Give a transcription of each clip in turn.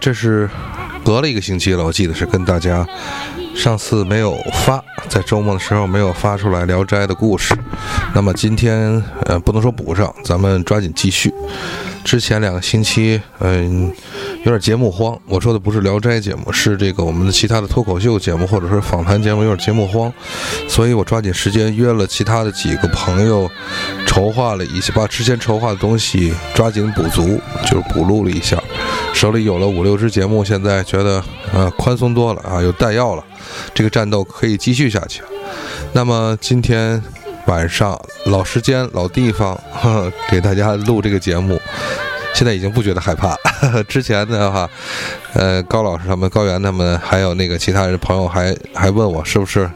这是隔了一个星期了，我记得是跟大家上次没有发，在周末的时候没有发出来《聊斋》的故事。那么今天呃，不能说补上，咱们抓紧继续。之前两个星期，嗯，有点节目荒。我说的不是《聊斋》节目，是这个我们的其他的脱口秀节目或者说访谈节目，有点节目荒，所以我抓紧时间约了其他的几个朋友，筹划了一些，把之前筹划的东西抓紧补足，就是补录了一下。手里有了五六支节目，现在觉得呃宽松多了啊，有弹药了，这个战斗可以继续下去。那么今天。晚上老时间老地方，给大家录这个节目，现在已经不觉得害怕。之前的话，呃，高老师他们、高原他们，还有那个其他人朋友还还问我是不是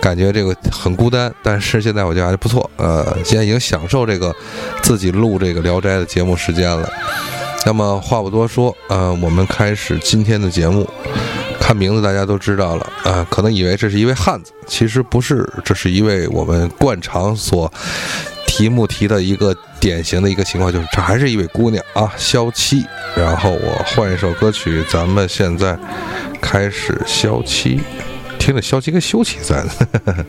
感觉这个很孤单，但是现在我觉得还不错。呃，现在已经享受这个自己录这个《聊斋》的节目时间了。那么话不多说，呃，我们开始今天的节目。看名字大家都知道了，呃，可能以为这是一位汉子，其实不是，这是一位我们惯常所题目提的一个典型的一个情况，就是这还是一位姑娘啊，萧七。然后我换一首歌曲，咱们现在开始萧七，听着萧七跟休戚在呢。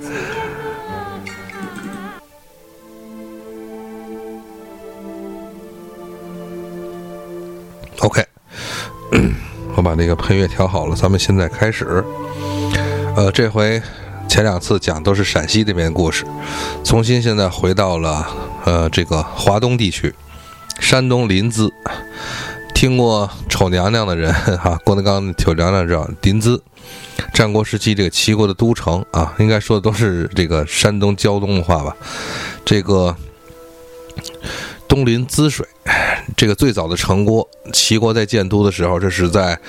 OK。我把那个配乐调好了，咱们现在开始。呃，这回前两次讲都是陕西这边的故事，重新现在回到了呃这个华东地区，山东临淄。听过《丑娘娘》的人哈，郭德纲的《丑娘娘》知道临淄，战国时期这个齐国的都城啊，应该说的都是这个山东胶东的话吧，这个。东临淄水，这个最早的城郭，齐国在建都的时候，这是在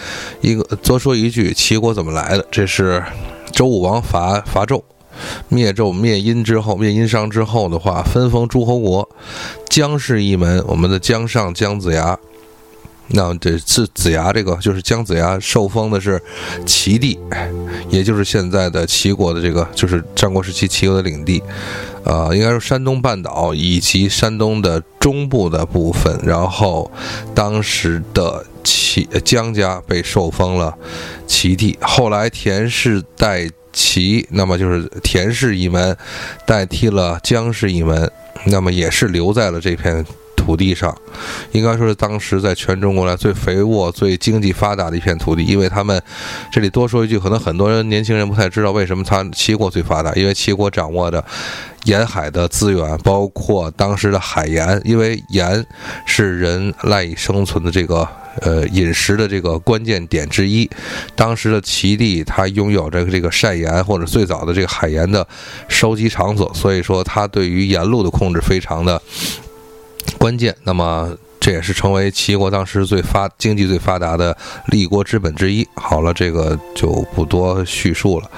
一个多说一句，齐国怎么来的？这是周武王伐伐纣，灭纣灭殷之后，灭殷商之后的话，分封诸侯国，姜氏一门，我们的姜尚、姜子牙。那这是子牙，这个就是姜子牙受封的是齐地，也就是现在的齐国的这个，就是战国时期齐国的领地，呃，应该说山东半岛以及山东的中部的部分。然后当时的齐姜家被受封了齐地，后来田氏代齐，那么就是田氏一门代替了姜氏一门，那么也是留在了这片。土地上，应该说是当时在全中国来最肥沃、最经济发达的一片土地。因为他们这里多说一句，可能很多人年轻人不太知道为什么他齐国最发达，因为齐国掌握着沿海的资源，包括当时的海盐，因为盐是人赖以生存的这个呃饮食的这个关键点之一。当时的齐地，它拥有着这个晒盐或者最早的这个海盐的收集场所，所以说它对于盐路的控制非常的。关键，那么这也是成为齐国当时最发经济最发达的立国之本之一。好了，这个就不多叙述了。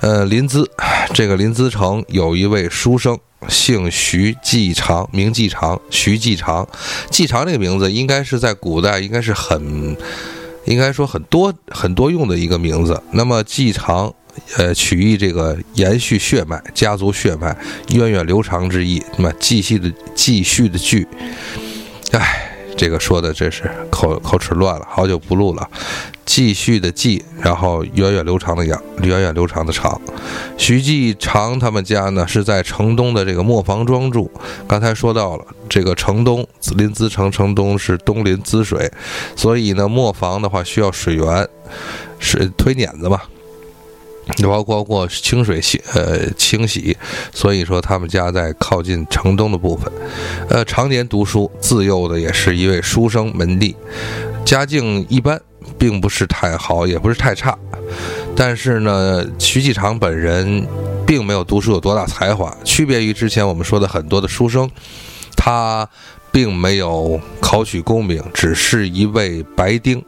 呃，临淄这个临淄城有一位书生，姓徐，季长，名季长，徐季长。季长这个名字应该是在古代应该是很，应该说很多很多用的一个名字。那么季长。呃，取意这个延续血脉、家族血脉源远流长之意。那么继续的继续的续，哎，这个说的这是口口齿乱了，好久不录了。继续的继，然后源远流长的养，源远流长的长。徐继长他们家呢是在城东的这个磨坊庄住。刚才说到了这个城东，临淄城城东是东临淄水，所以呢磨坊的话需要水源，是推碾子嘛。包括过清水洗呃清洗，所以说他们家在靠近城东的部分，呃，常年读书，自幼的也是一位书生门第，家境一般，并不是太好，也不是太差。但是呢，徐继长本人并没有读书有多大才华，区别于之前我们说的很多的书生，他并没有考取功名，只是一位白丁。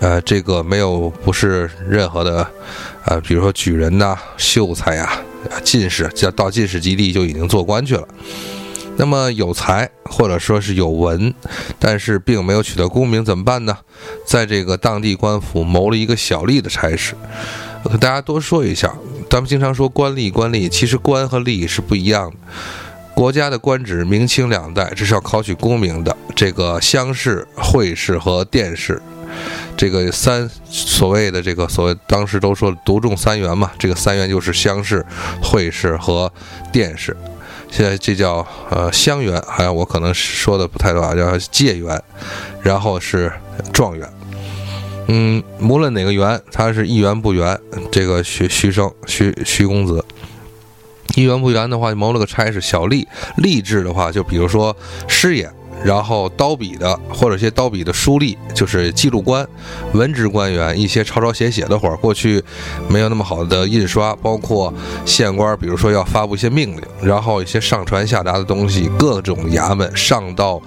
呃，这个没有不是任何的，呃，比如说举人呐、秀才呀、进士，叫到进士及第就已经做官去了。那么有才或者说是有文，但是并没有取得功名，怎么办呢？在这个当地官府谋了一个小吏的差事。我跟大家多说一下，咱们经常说官吏，官吏其实官和吏是不一样的。国家的官职，明清两代这是要考取功名的。这个乡试、会试和殿试，这个三所谓的这个所谓当时都说独中三元嘛，这个三元就是乡试、会试和殿试。现在这叫呃乡元，好像我可能说的不太对啊，叫解元，然后是状元。嗯，无论哪个元，他是一元不元。这个徐徐生徐徐公子。一元不元的话，就谋了个差事；小吏吏治的话，就比如说师爷。然后刀笔的或者一些刀笔的书吏，就是记录官、文职官员，一些抄抄写写的活儿。过去没有那么好的印刷，包括县官，比如说要发布一些命令，然后一些上传下达的东西，各种衙门上到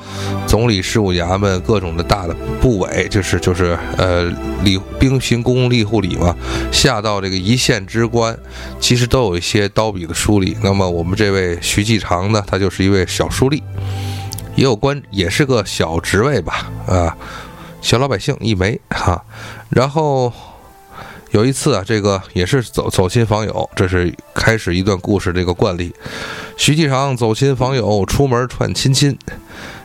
总理事务衙门，各种的大的部委，就是就是呃吏兵行公务吏户礼嘛，下到这个一线之官，其实都有一些刀笔的书吏。那么我们这位徐继长呢，他就是一位小书吏。也有官，也是个小职位吧，啊，小老百姓一枚哈。然后有一次啊，这个也是走走亲访友，这是开始一段故事这个惯例。徐继长走亲访友，出门串亲亲，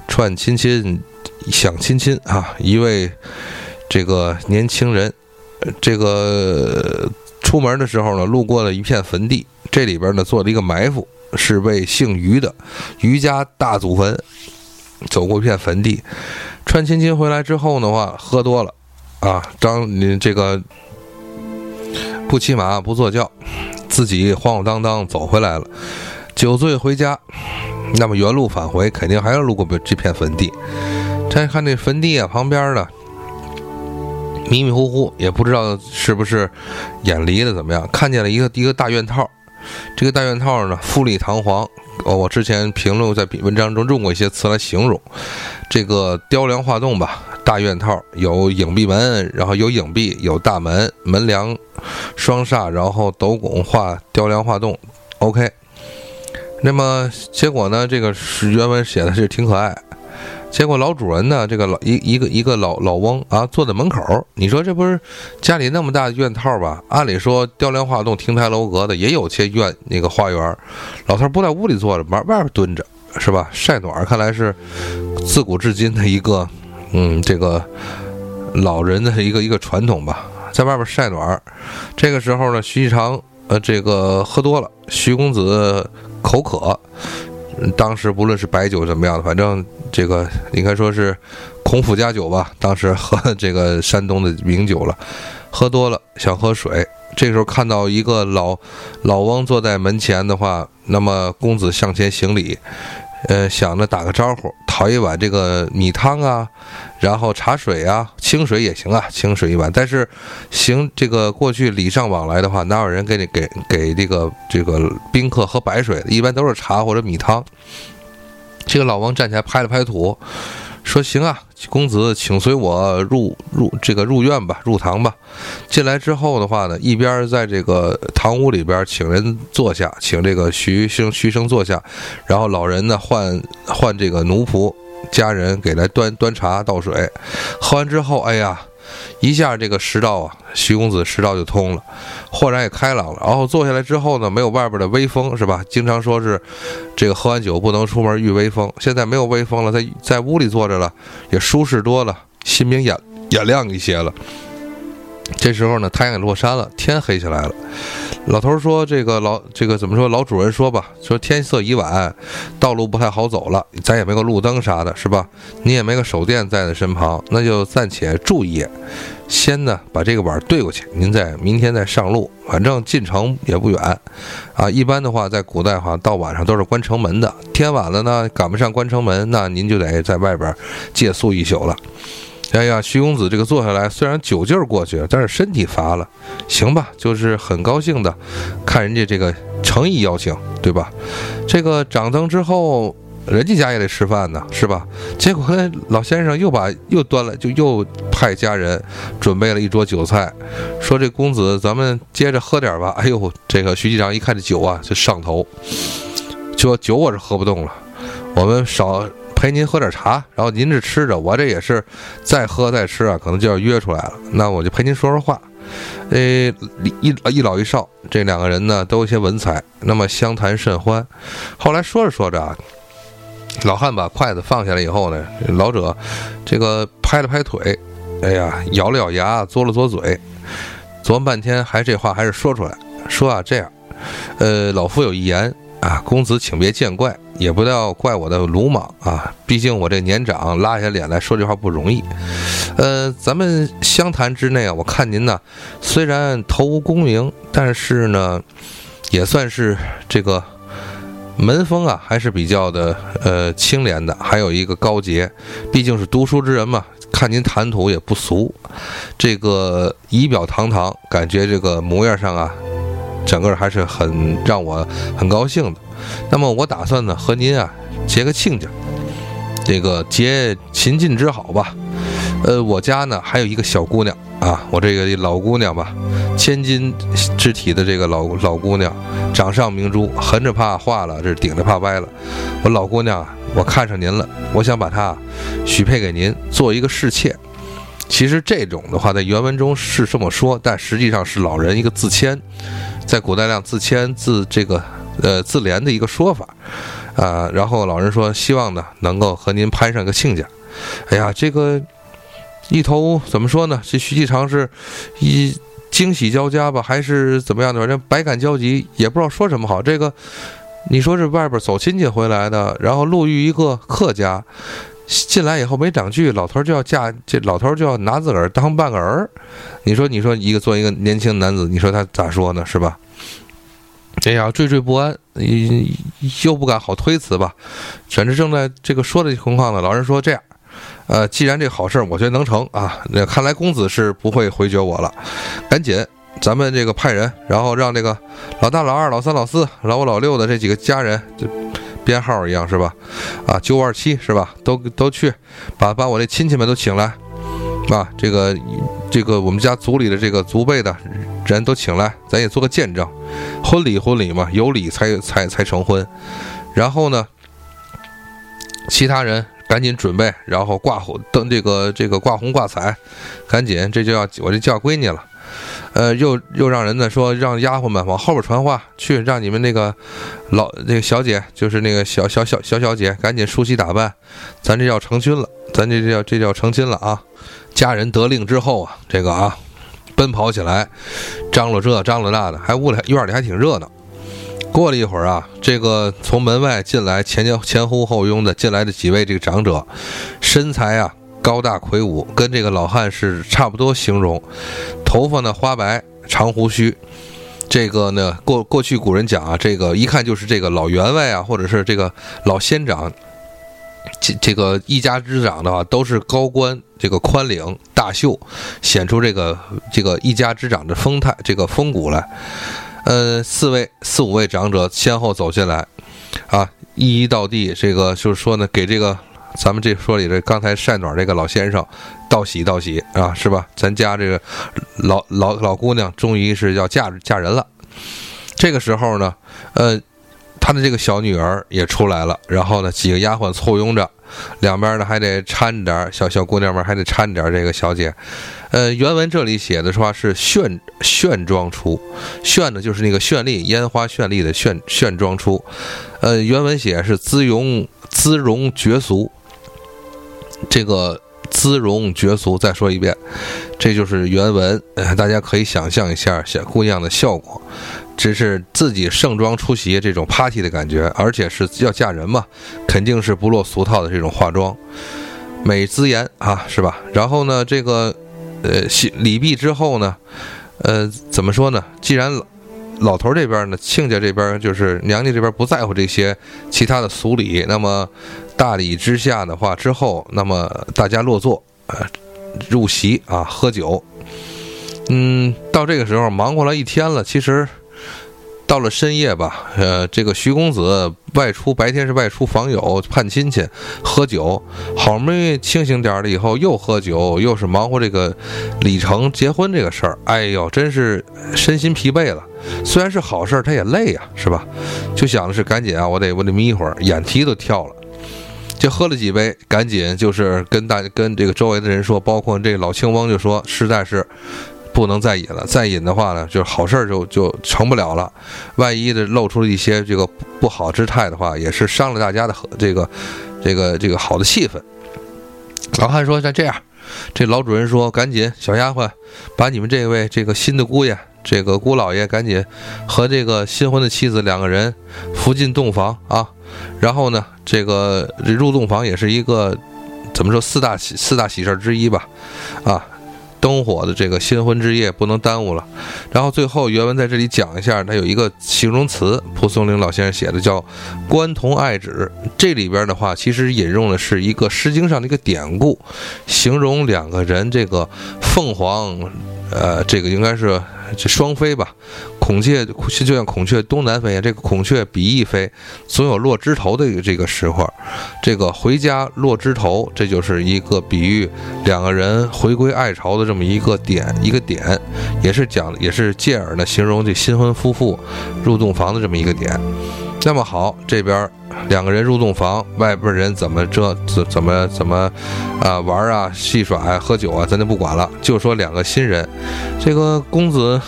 串亲亲，想亲亲啊。一位这个年轻人，这个出门的时候呢，路过了一片坟地，这里边呢做了一个埋伏，是位姓于的于家大祖坟。走过一片坟地，串亲亲回来之后的话，喝多了，啊，张你这个不骑马不坐轿，自己晃晃荡荡走回来了，酒醉回家，那么原路返回，肯定还要路过这片坟地。再看这坟地啊，旁边的，迷迷糊糊，也不知道是不是眼离的怎么样，看见了一个一个大院套，这个大院套呢，富丽堂皇。哦，我之前评论在文章中用过一些词来形容这个雕梁画栋吧，大院套有影壁门，然后有影壁，有大门，门梁双煞，然后斗拱画雕梁画栋，OK。那么结果呢？这个是原文写的是挺可爱。结果老主人呢，这个老一一个一个老老翁啊，坐在门口。你说这不是家里那么大的院套吧？按理说雕梁画栋、亭台楼阁的也有些院那个花园。老头不在屋里坐着，外外边蹲着，是吧？晒暖，看来是自古至今的一个 嗯，这个老人的一个一个传统吧，在外边晒暖。这个时候呢，徐继长呃，这个喝多了，徐公子口渴。当时不论是白酒怎么样的，反正这个应该说是孔府家酒吧。当时喝这个山东的名酒了，喝多了想喝水。这时候看到一个老老翁坐在门前的话，那么公子向前行礼。呃，想着打个招呼，讨一碗这个米汤啊，然后茶水啊，清水也行啊，清水一碗。但是行这个过去礼尚往来的话，哪有人给你给给这个这个宾客喝白水？一般都是茶或者米汤。这个老王站起来拍了拍土。说行啊，公子，请随我入入这个入院吧，入堂吧。进来之后的话呢，一边在这个堂屋里边请人坐下，请这个徐生徐生坐下，然后老人呢换换这个奴仆家人给来端端茶倒水。喝完之后，哎呀。一下这个食道啊，徐公子食道就通了，豁然也开朗了。然后坐下来之后呢，没有外边的微风，是吧？经常说是这个喝完酒不能出门遇微风，现在没有微风了，在在屋里坐着了，也舒适多了，心明眼眼亮一些了。这时候呢，太阳也落山了，天黑下来了。老头说：“这个老这个怎么说？老主人说吧，说天色已晚，道路不太好走了，咱也没个路灯啥的，是吧？你也没个手电在在身旁，那就暂且住一夜，先呢把这个碗兑过去，您再明天再上路，反正进城也不远，啊，一般的话在古代哈，到晚上都是关城门的，天晚了呢，赶不上关城门，那您就得在外边借宿一宿了。”哎呀，徐公子这个坐下来，虽然酒劲儿过去，但是身体乏了。行吧，就是很高兴的，看人家这个诚意邀请，对吧？这个掌灯之后，人家家也得吃饭呢，是吧？结果老先生又把又端了，就又派家人准备了一桌酒菜，说这公子咱们接着喝点吧。哎呦，这个徐局长一看这酒啊，就上头，说酒我是喝不动了，我们少。陪您喝点茶，然后您这吃着，我这也是再喝再吃啊，可能就要约出来了。那我就陪您说说话。呃，一一老一少这两个人呢都有些文采，那么相谈甚欢。后来说着说着啊，老汉把筷子放下来以后呢，老者这个拍了拍腿，哎呀，咬了咬牙，嘬了嘬嘴，琢磨半天，还这话还是说出来，说啊这样，呃，老夫有一言。啊，公子请别见怪，也不要怪我的鲁莽啊！毕竟我这年长，拉下脸来说这话不容易。呃，咱们相谈之内啊，我看您呢，虽然头无功名，但是呢，也算是这个门风啊，还是比较的呃清廉的，还有一个高洁，毕竟是读书之人嘛。看您谈吐也不俗，这个仪表堂堂，感觉这个模样上啊。整个还是很让我很高兴的。那么我打算呢和您啊结个亲家，这个结秦晋之好吧。呃，我家呢还有一个小姑娘啊，我这个老姑娘吧，千金之体的这个老老姑娘，掌上明珠，横着怕化了，这顶着怕歪了。我老姑娘啊，我看上您了，我想把她许配给您，做一个侍妾。其实这种的话在原文中是这么说，但实际上是老人一个自谦。在古代，量自谦自这个呃自怜的一个说法，啊，然后老人说希望呢能够和您攀上个亲家。哎呀，这个一头怎么说呢？这徐继长是一惊喜交加吧，还是怎么样的？反正百感交集，也不知道说什么好。这个你说是外边走亲戚回来的，然后路遇一个客家。进来以后没两句，老头就要嫁，这老头就要拿自个儿当半个儿。你说，你说一个做一个年轻男子，你说他咋说呢？是吧？哎呀，惴惴不安，又不敢好推辞吧。反正正在这个说的情况呢，老人说这样，呃，既然这好事我觉得能成啊，那看来公子是不会回绝我了。赶紧，咱们这个派人，然后让这个老大、老二、老三、老四、老五、老六的这几个家人就。编号一样是吧？啊，九五二七是吧？都都去，把把我这亲戚们都请来，啊，这个这个我们家族里的这个族辈的人都请来，咱也做个见证。婚礼婚礼嘛，有礼才才才成婚。然后呢，其他人赶紧准备，然后挂红登这个这个挂红挂彩，赶紧这就要我这叫闺女了。呃，又又让人呢说让丫鬟们往后边传话，去让你们那个老那个小姐，就是那个小小小小小姐，赶紧梳洗打扮，咱这要成亲了，咱这叫这叫成亲了啊！家人得令之后啊，这个啊，奔跑起来，张罗这张罗那的，还屋里院里还挺热闹。过了一会儿啊，这个从门外进来前前前呼后拥的进来的几位这个长者，身材啊。高大魁梧，跟这个老汉是差不多形容，头发呢花白，长胡须。这个呢，过过去古人讲啊，这个一看就是这个老员外啊，或者是这个老仙长，这这个一家之长的话，都是高官，这个宽领大袖，显出这个这个一家之长的风态，这个风骨来。呃，四位四五位长者先后走进来，啊，一一到地，这个就是说呢，给这个。咱们这说里这刚才晒暖这个老先生，道喜道喜啊，是吧？咱家这个老老老姑娘终于是要嫁嫁人了。这个时候呢，呃，他的这个小女儿也出来了，然后呢，几个丫鬟簇拥着，两边呢还得搀着点小小姑娘们，还得搀着点这个小姐。呃，原文这里写的说是炫炫妆出，炫呢就是那个绚丽烟花绚丽的炫炫妆出。呃，原文写是姿容姿容绝俗。这个姿容绝俗，再说一遍，这就是原文。大家可以想象一下小姑娘的效果，只是自己盛装出席这种 party 的感觉，而且是要嫁人嘛，肯定是不落俗套的这种化妆，美姿颜啊，是吧？然后呢，这个呃礼毕之后呢，呃，怎么说呢？既然老头这边呢，亲家这边就是娘家这边不在乎这些其他的俗礼，那么。大礼之下的话，之后那么大家落座，呃，入席啊，喝酒。嗯，到这个时候忙活了一天了，其实到了深夜吧，呃，这个徐公子外出，白天是外出访友、盼亲戚、喝酒，好不容易清醒点了以后，又喝酒，又是忙活这个李成结婚这个事儿，哎呦，真是身心疲惫了。虽然是好事，他也累呀，是吧？就想的是赶紧啊，我得我得眯一会儿，眼皮都跳了。就喝了几杯，赶紧就是跟大跟这个周围的人说，包括这个老青翁就说，实在是不能再饮了，再饮的话呢，就好事就就成不了了。万一的露出了一些这个不好之态的话，也是伤了大家的和这个这个这个好的气氛。老汉说：“那这样，这老主人说，赶紧小丫鬟把你们这位这个新的姑爷，这个姑老爷，赶紧和这个新婚的妻子两个人扶进洞房啊。然后呢，这个入洞房也是一个怎么说四大喜四大喜事之一吧，啊。”灯火的这个新婚之夜不能耽误了，然后最后原文在这里讲一下，它有一个形容词，蒲松龄老先生写的叫“关同爱止”。这里边的话，其实引用的是一个《诗经》上的一个典故，形容两个人这个凤凰，呃，这个应该是。这双飞吧，孔雀就像孔雀东南飞，这个孔雀比翼飞，总有落枝头的这个时候。这个回家落枝头，这就是一个比喻两个人回归爱巢的这么一个点，一个点，也是讲，也是借耳呢形容这新婚夫妇入洞房的这么一个点。那么好，这边两个人入洞房，外边人怎么这怎怎么怎么啊玩啊戏耍啊喝酒啊，咱就不管了。就说两个新人，这个公子，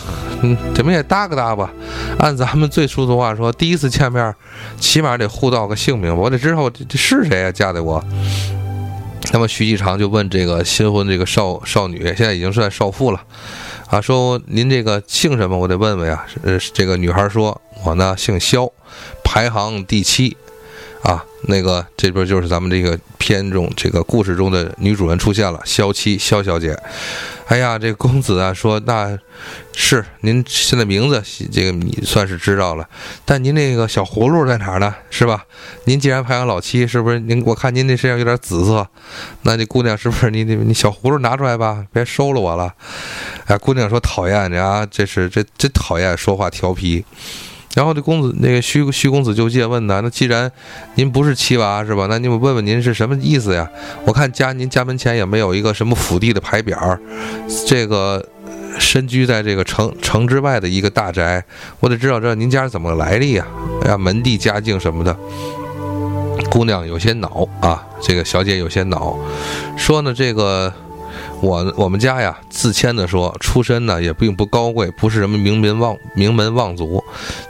嗯，怎么也搭个搭吧？按咱们最俗的话说，第一次见面，起码得互道个姓名，我得知道这这是谁啊，嫁的我。那么徐继长就问这个新婚这个少少女，现在已经算少妇了，啊，说您这个姓什么？我得问问呀。呃，这个女孩说，我呢姓肖。排行第七，啊，那个这边就是咱们这个片中这个故事中的女主人出现了，萧七萧小姐。哎呀，这公子啊说，那是您现在名字，这个你算是知道了，但您那个小葫芦在哪儿呢？是吧？您既然排行老七，是不是？您我看您那身上有点紫色，那这姑娘是不是你你你小葫芦拿出来吧，别收了我了。哎，姑娘说讨厌你啊，这是这真讨厌，说话调皮。然后这公子，那个徐徐公子就借问呢，那既然您不是七娃是吧？那你们问问您是什么意思呀？我看家您家门前也没有一个什么府地的牌匾，这个身居在这个城城之外的一个大宅，我得知道知道您家是怎么来历呀？哎呀，门第家境什么的。姑娘有些恼啊，这个小姐有些恼，说呢这个。我我们家呀，自谦的说，出身呢也并不高贵，不是什么名门望名门望族，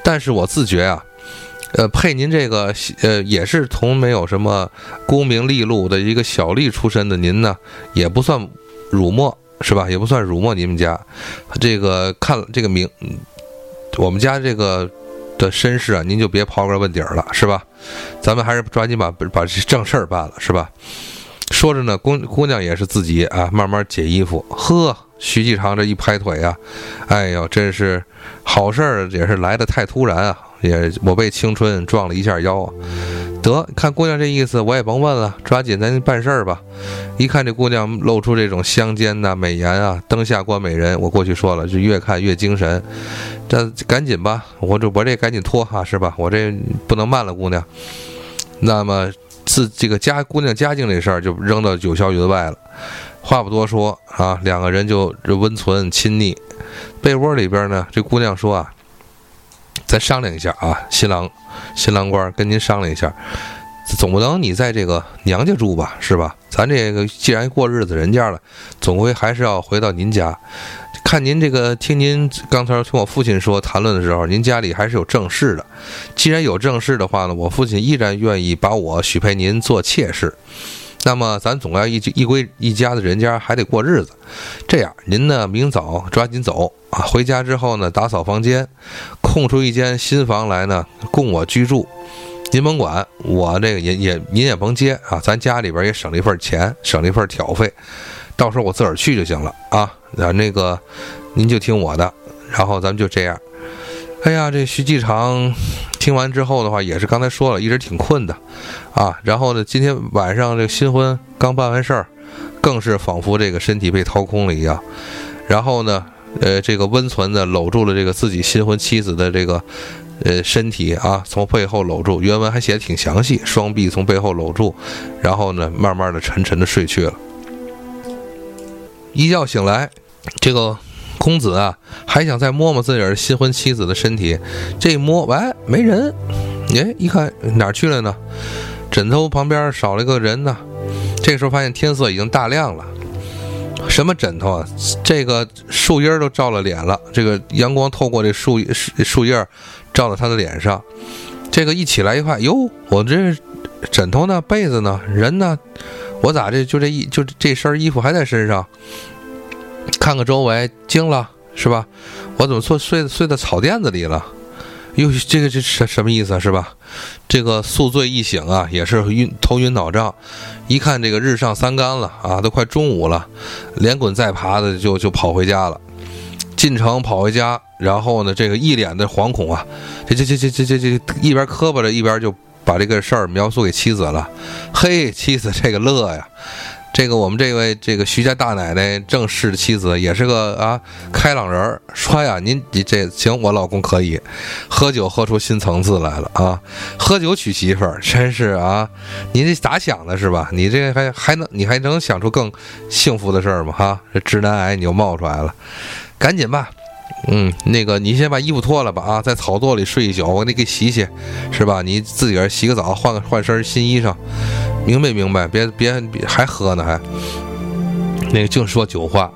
但是我自觉啊，呃，配您这个呃，也是从没有什么功名利禄的一个小吏出身的您呢，也不算辱没，是吧？也不算辱没你们家，这个看这个名，我们家这个的身世啊，您就别刨根问底儿了，是吧？咱们还是抓紧把把这正事儿办了，是吧？说着呢，姑姑娘也是自己啊，慢慢解衣服。呵，徐继长这一拍腿啊，哎呦，真是好事儿，也是来的太突然啊，也我被青春撞了一下腰啊。得看姑娘这意思，我也甭问了，抓紧咱办事儿吧。一看这姑娘露出这种香肩呐、美颜啊，灯下观美人，我过去说了，就越看越精神。这赶紧吧，我这我这赶紧脱哈，是吧？我这不能慢了，姑娘。那么。自这个家姑娘家境这事儿就扔到九霄云外了，话不多说啊，两个人就温存亲昵。被窝里边呢，这姑娘说啊，咱商量一下啊，新郎新郎官跟您商量一下，总不能你在这个娘家住吧，是吧？咱这个既然过日子人家了，总归还是要回到您家。看您这个，听您刚才听我父亲说谈论的时候，您家里还是有正室的。既然有正室的话呢，我父亲依然愿意把我许配您做妾室。那么咱总要一一归一家的人家还得过日子。这样，您呢明早抓紧走啊，回家之后呢打扫房间，空出一间新房来呢供我居住。您甭管我这个也也您也甭接啊，咱家里边也省了一份钱，省了一份挑费。到时候我自个儿去就行了啊，啊那个，您就听我的，然后咱们就这样。哎呀，这徐继长听完之后的话，也是刚才说了，一直挺困的，啊，然后呢，今天晚上这个新婚刚办完事儿，更是仿佛这个身体被掏空了一样。然后呢，呃，这个温存的搂住了这个自己新婚妻子的这个呃身体啊，从背后搂住，原文还写的挺详细，双臂从背后搂住，然后呢，慢慢的沉沉的睡去了。一觉醒来，这个公子啊，还想再摸摸自己儿新婚妻子的身体。这一摸，哎，没人。哎，一看哪儿去了呢？枕头旁边少了一个人呢。这时候发现天色已经大亮了。什么枕头啊？这个树荫都照了脸了，这个阳光透过这树树树叶照到他的脸上。这个一起来一看，哟，我这 枕头呢？被子呢？人呢？我咋这就这一就这身衣服还在身上？看看周围，惊了是吧？我怎么睡睡睡在草垫子里了？哟，这个这什什么意思是吧？这个宿醉一醒啊，也是晕头晕脑胀。一看这个日上三竿了啊，都快中午了，连滚带爬的就就跑回家了。进城跑回家，然后呢，这个一脸的惶恐啊，这这这这这这这一边磕巴着，一边就把这个事儿描述给妻子了。嘿，妻子这个乐呀。这个我们这位这个徐家大奶奶正式的妻子也是个啊开朗人儿，说呀，您你这行，我老公可以喝酒喝出新层次来了啊，喝酒娶媳妇儿真是啊，你这咋想的是吧？你这还还能你还能想出更幸福的事儿吗？哈，这直男癌你又冒出来了，赶紧吧。嗯，那个，你先把衣服脱了吧啊，在草垛里睡一宿，我给你给洗洗，是吧？你自个洗个澡，换个换身新衣裳，明白明白？别别别还喝呢还，那个净说酒话。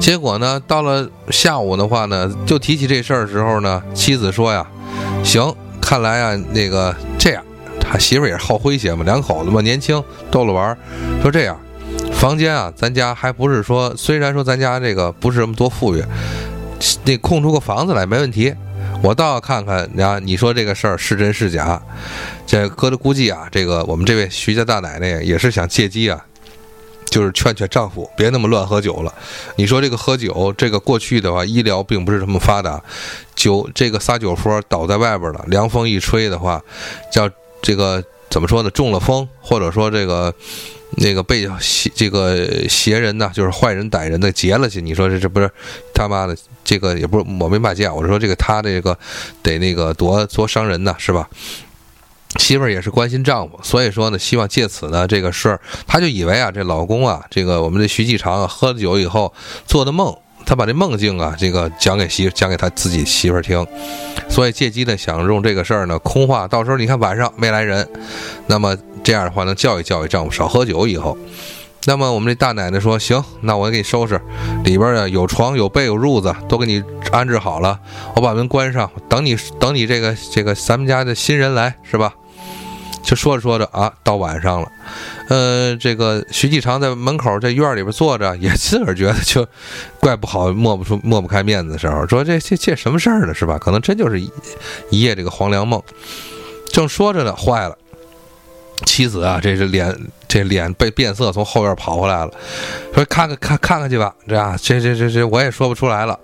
结果呢，到了下午的话呢，就提起这事儿的时候呢，妻子说呀，行，看来啊，那个这样，他媳妇也是好诙谐嘛，两口子嘛，年轻逗了玩儿，说这样，房间啊，咱家还不是说，虽然说咱家这个不是什么多富裕。那空出个房子来没问题，我倒要看看啊！你说这个事儿是真是假？这哥的估计啊，这个我们这位徐家大奶奶也是想借机啊，就是劝劝丈夫别那么乱喝酒了。你说这个喝酒，这个过去的话医疗并不是这么发达，酒这个撒酒疯倒在外边了，凉风一吹的话，叫这个怎么说呢？中了风，或者说这个。那个被邪这个邪人呢，就是坏人歹人的劫了去。你说这这不是他妈的这个也不是我没骂街，我说这个他这个得那个多多伤人呢，是吧？媳妇儿也是关心丈夫，所以说呢，希望借此呢这个事儿，她就以为啊这老公啊这个我们的徐继长啊喝了酒以后做的梦，他把这梦境啊这个讲给媳讲给他自己媳妇儿听，所以借机呢想用这个事儿呢空话，到时候你看晚上没来人，那么。这样的话，能教育教育丈夫少喝酒。以后，那么我们这大奶奶说：“行，那我给你收拾，里边呢有床有被有褥子，都给你安置好了。我把门关上，等你等你这个这个咱们家的新人来，是吧？”就说着说着啊，到晚上了，呃，这个徐继长在门口这院里边坐着，也自个儿觉得就怪不好，抹不出抹不开面子的时候，说这这这什么事儿呢？是吧？可能真就是一一夜这个黄粱梦。正说着呢，坏了。妻子啊，这是脸，这脸被变色，从后院跑回来了，说看看看看看去吧，这样，这这这这我也说不出来了，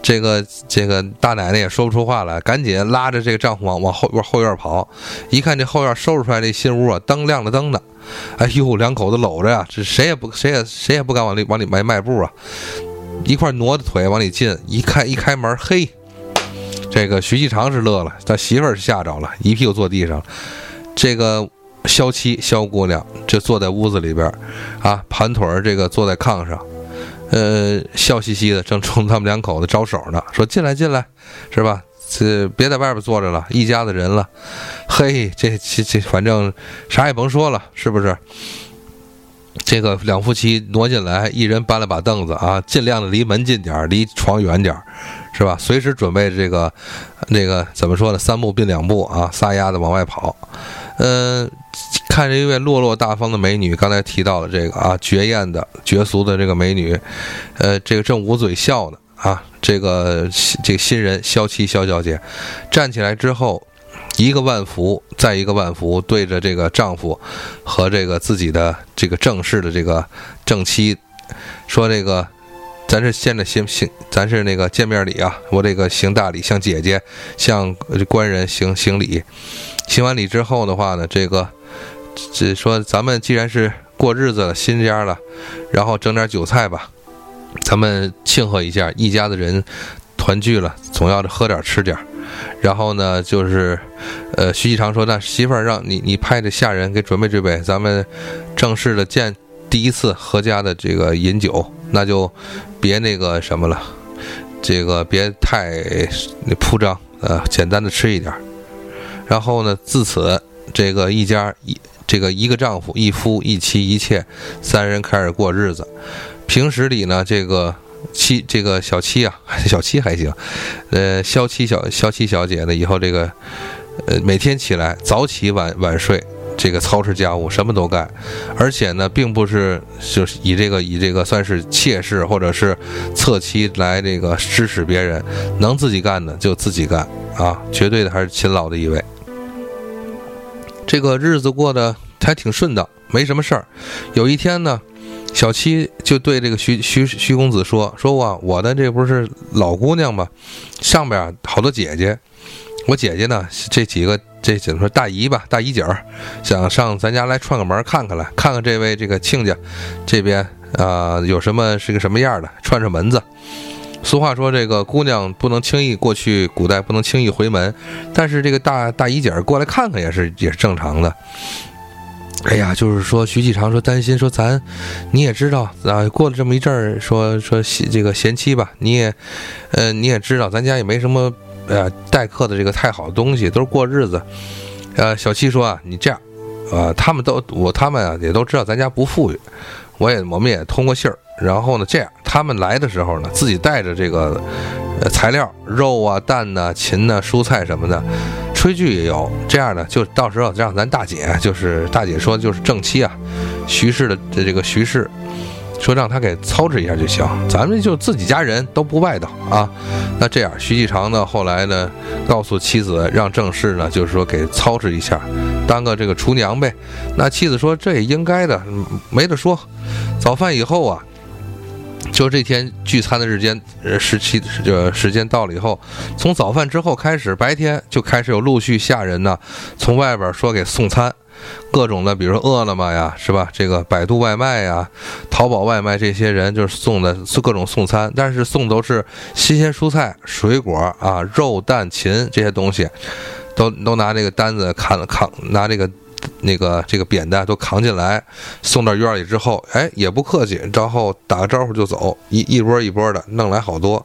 这个这个大奶奶也说不出话来，赶紧拉着这个丈夫往往后边后院跑，一看这后院收拾出来这新屋啊，灯亮着灯的，哎呦，两口子搂着呀，这谁也不谁也谁也不敢往里往里迈迈步啊，一块挪着腿往里进，一看一开门，嘿，这个徐继长是乐了，他媳妇是吓着了，一屁股坐地上，这个。肖七，肖姑娘就坐在屋子里边，啊，盘腿儿，这个坐在炕上，呃，笑嘻嘻的，正冲他们两口子招手呢，说进来进来，是吧？这别在外边坐着了，一家子人了。嘿，这这这，反正啥也甭说了，是不是？这个两夫妻挪进来，一人搬了把凳子啊，尽量的离门近点儿，离床远点儿，是吧？随时准备这个那个怎么说呢？三步并两步啊，撒丫子往外跑。嗯，看着一位落落大方的美女，刚才提到的这个啊，绝艳的、绝俗的这个美女，呃，这个正捂嘴笑呢啊，这个这个新人萧七萧小姐站起来之后，一个万福，再一个万福，对着这个丈夫和这个自己的这个正式的这个正妻说：“这个，咱是现在行行，咱是那个见面礼啊，我这个行大礼，向姐姐，向官人行行礼。”行完礼之后的话呢，这个，这说咱们既然是过日子了，新家了，然后整点酒菜吧，咱们庆贺一下，一家子人团聚了，总要喝点吃点。然后呢，就是，呃，徐继长说，那媳妇儿让你你派这下人给准备准备，咱们正式的见第一次合家的这个饮酒，那就别那个什么了，这个别太那铺张，呃，简单的吃一点。然后呢，自此这个一家一这个一个丈夫一夫一妻一妾三人开始过日子，平时里呢，这个七这个小七啊，小七还行，呃，肖七小肖七小姐呢，以后这个呃每天起来早起晚晚睡。这个操持家务什么都干，而且呢，并不是就是以这个以这个算是妾室或者是侧妻来这个指使别人，能自己干的就自己干啊，绝对的还是勤劳的一位。这个日子过得还挺顺当，没什么事儿。有一天呢，小七就对这个徐徐徐公子说：“说我我的这不是老姑娘吗？上边好多姐姐。”我姐姐呢？这几个这姐说大姨吧，大姨姐儿，想上咱家来串个门，看看来，看看这位这个亲家这边啊有什么是个什么样的，串串门子。俗话说，这个姑娘不能轻易过去，古代不能轻易回门。但是这个大大姨姐儿过来看看也是也是正常的。哎呀，就是说徐继长说担心说咱你也知道啊，过了这么一阵儿，说说这个贤妻吧，你也呃你也知道，咱家也没什么。呃，待客的这个太好的东西都是过日子。呃，小七说啊，你这样，呃，他们都我他们啊也都知道咱家不富裕，我也我们也通过信儿。然后呢，这样他们来的时候呢，自己带着这个呃材料，肉啊、蛋呐、芹呐、蔬菜什么的，炊具也有。这样呢，就到时候让咱大姐，就是大姐说就是正妻啊，徐氏的这个徐氏。说让他给操持一下就行，咱们就自己家人都不外道啊。那这样，徐继长呢，后来呢，告诉妻子让郑氏呢，就是说给操持一下，当个这个厨娘呗。那妻子说这也应该的，没得说。早饭以后啊，就这天聚餐的日间，呃，时期呃时间到了以后，从早饭之后开始，白天就开始有陆续下人呢，从外边说给送餐。各种的，比如说饿了么呀，是吧？这个百度外卖呀、淘宝外卖，这些人就是送的各种送餐，但是送都是新鲜蔬菜、水果啊、肉、蛋、禽这些东西，都都拿这个单子扛扛，拿这个那个这个扁担都扛进来，送到院里之后，哎，也不客气，然后打个招呼就走，一一波一波的弄来好多。